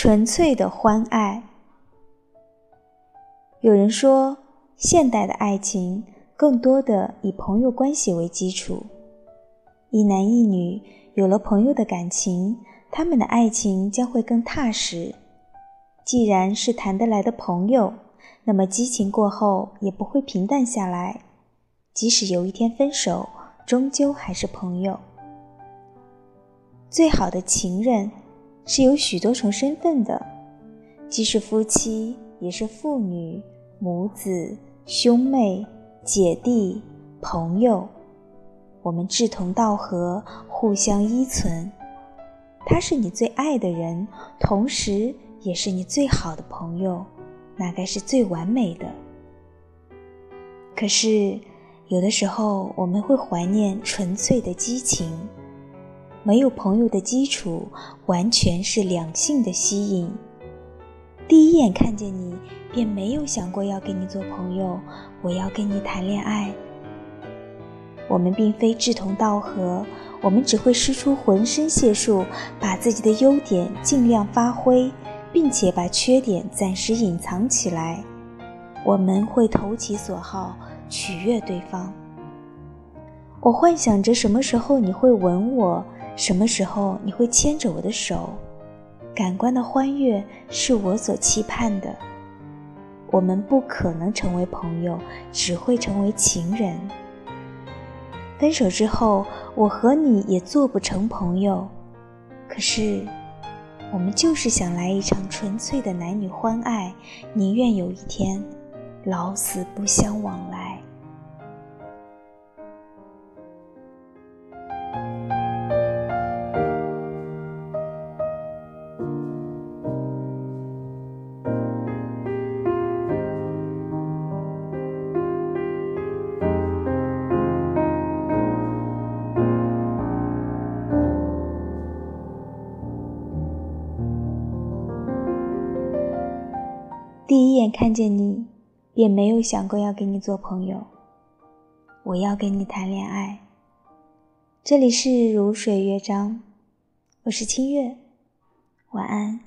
纯粹的欢爱。有人说，现代的爱情更多的以朋友关系为基础，一男一女有了朋友的感情，他们的爱情将会更踏实。既然是谈得来的朋友，那么激情过后也不会平淡下来，即使有一天分手，终究还是朋友。最好的情人。是有许多重身份的，既是夫妻，也是父女、母子、兄妹、姐弟、朋友。我们志同道合，互相依存。他是你最爱的人，同时也是你最好的朋友，那该是最完美的。可是，有的时候我们会怀念纯粹的激情。没有朋友的基础，完全是两性的吸引。第一眼看见你，便没有想过要跟你做朋友，我要跟你谈恋爱。我们并非志同道合，我们只会施出浑身解数，把自己的优点尽量发挥，并且把缺点暂时隐藏起来。我们会投其所好，取悦对方。我幻想着什么时候你会吻我。什么时候你会牵着我的手？感官的欢悦是我所期盼的。我们不可能成为朋友，只会成为情人。分手之后，我和你也做不成朋友。可是，我们就是想来一场纯粹的男女欢爱，宁愿有一天老死不相往来。第一眼看见你，便没有想过要跟你做朋友。我要跟你谈恋爱。这里是如水乐章，我是清月，晚安。